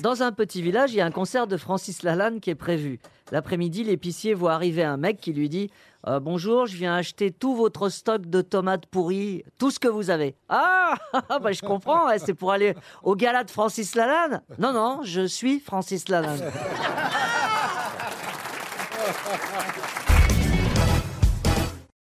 Dans un petit village, il y a un concert de Francis Lalanne qui est prévu. L'après-midi, l'épicier voit arriver un mec qui lui dit euh, Bonjour, je viens acheter tout votre stock de tomates pourries, tout ce que vous avez. Ah, ah, bah, je comprends, hein, c'est pour aller au gala de Francis Lalanne Non, non, je suis Francis Lalanne.